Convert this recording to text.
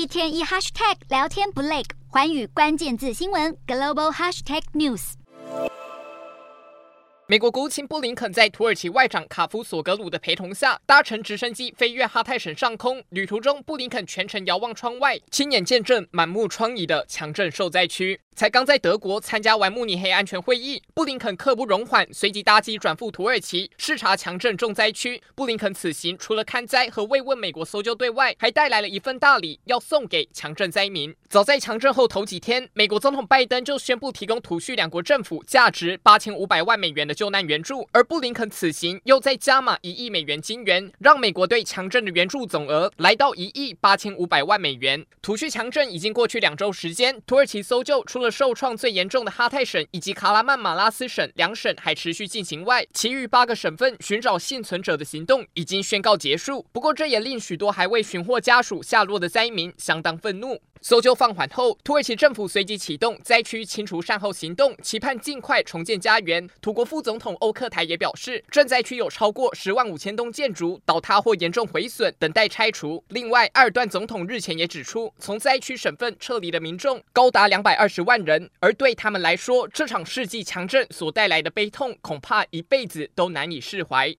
一天一 hashtag 聊天不累，环宇关键字新闻 global hashtag news。美国国务卿布林肯在土耳其外长卡夫索格鲁的陪同下，搭乘直升机飞越哈泰省上空。旅途中，布林肯全程遥望窗外，亲眼见证满目疮痍的强震受灾区。才刚在德国参加完慕尼黑安全会议，布林肯刻不容缓，随即搭机转赴土耳其视察强震重灾区。布林肯此行除了看灾和慰问美国搜救队外，还带来了一份大礼，要送给强震灾民。早在强震后头几天，美国总统拜登就宣布提供土叙两国政府价值八千五百万美元的救难援助，而布林肯此行又再加码一亿美元金援，让美国对强震的援助总额来到一亿八千五百万美元。土叙强震已经过去两周时间，土耳其搜救除受创最严重的哈泰省以及卡拉曼马拉斯省两省还持续进行外，其余八个省份寻找幸存者的行动已经宣告结束。不过，这也令许多还未寻获家属下落的灾民相当愤怒。搜救放缓后，土耳其政府随即启动灾区清除善后行动，期盼尽快重建家园。土国副总统欧克台也表示，震灾区有超过十万五千栋建筑倒塌或严重毁损，等待拆除。另外，埃尔段总统日前也指出，从灾区省份撤离的民众高达两百二十万人，而对他们来说，这场世纪强震所带来的悲痛，恐怕一辈子都难以释怀。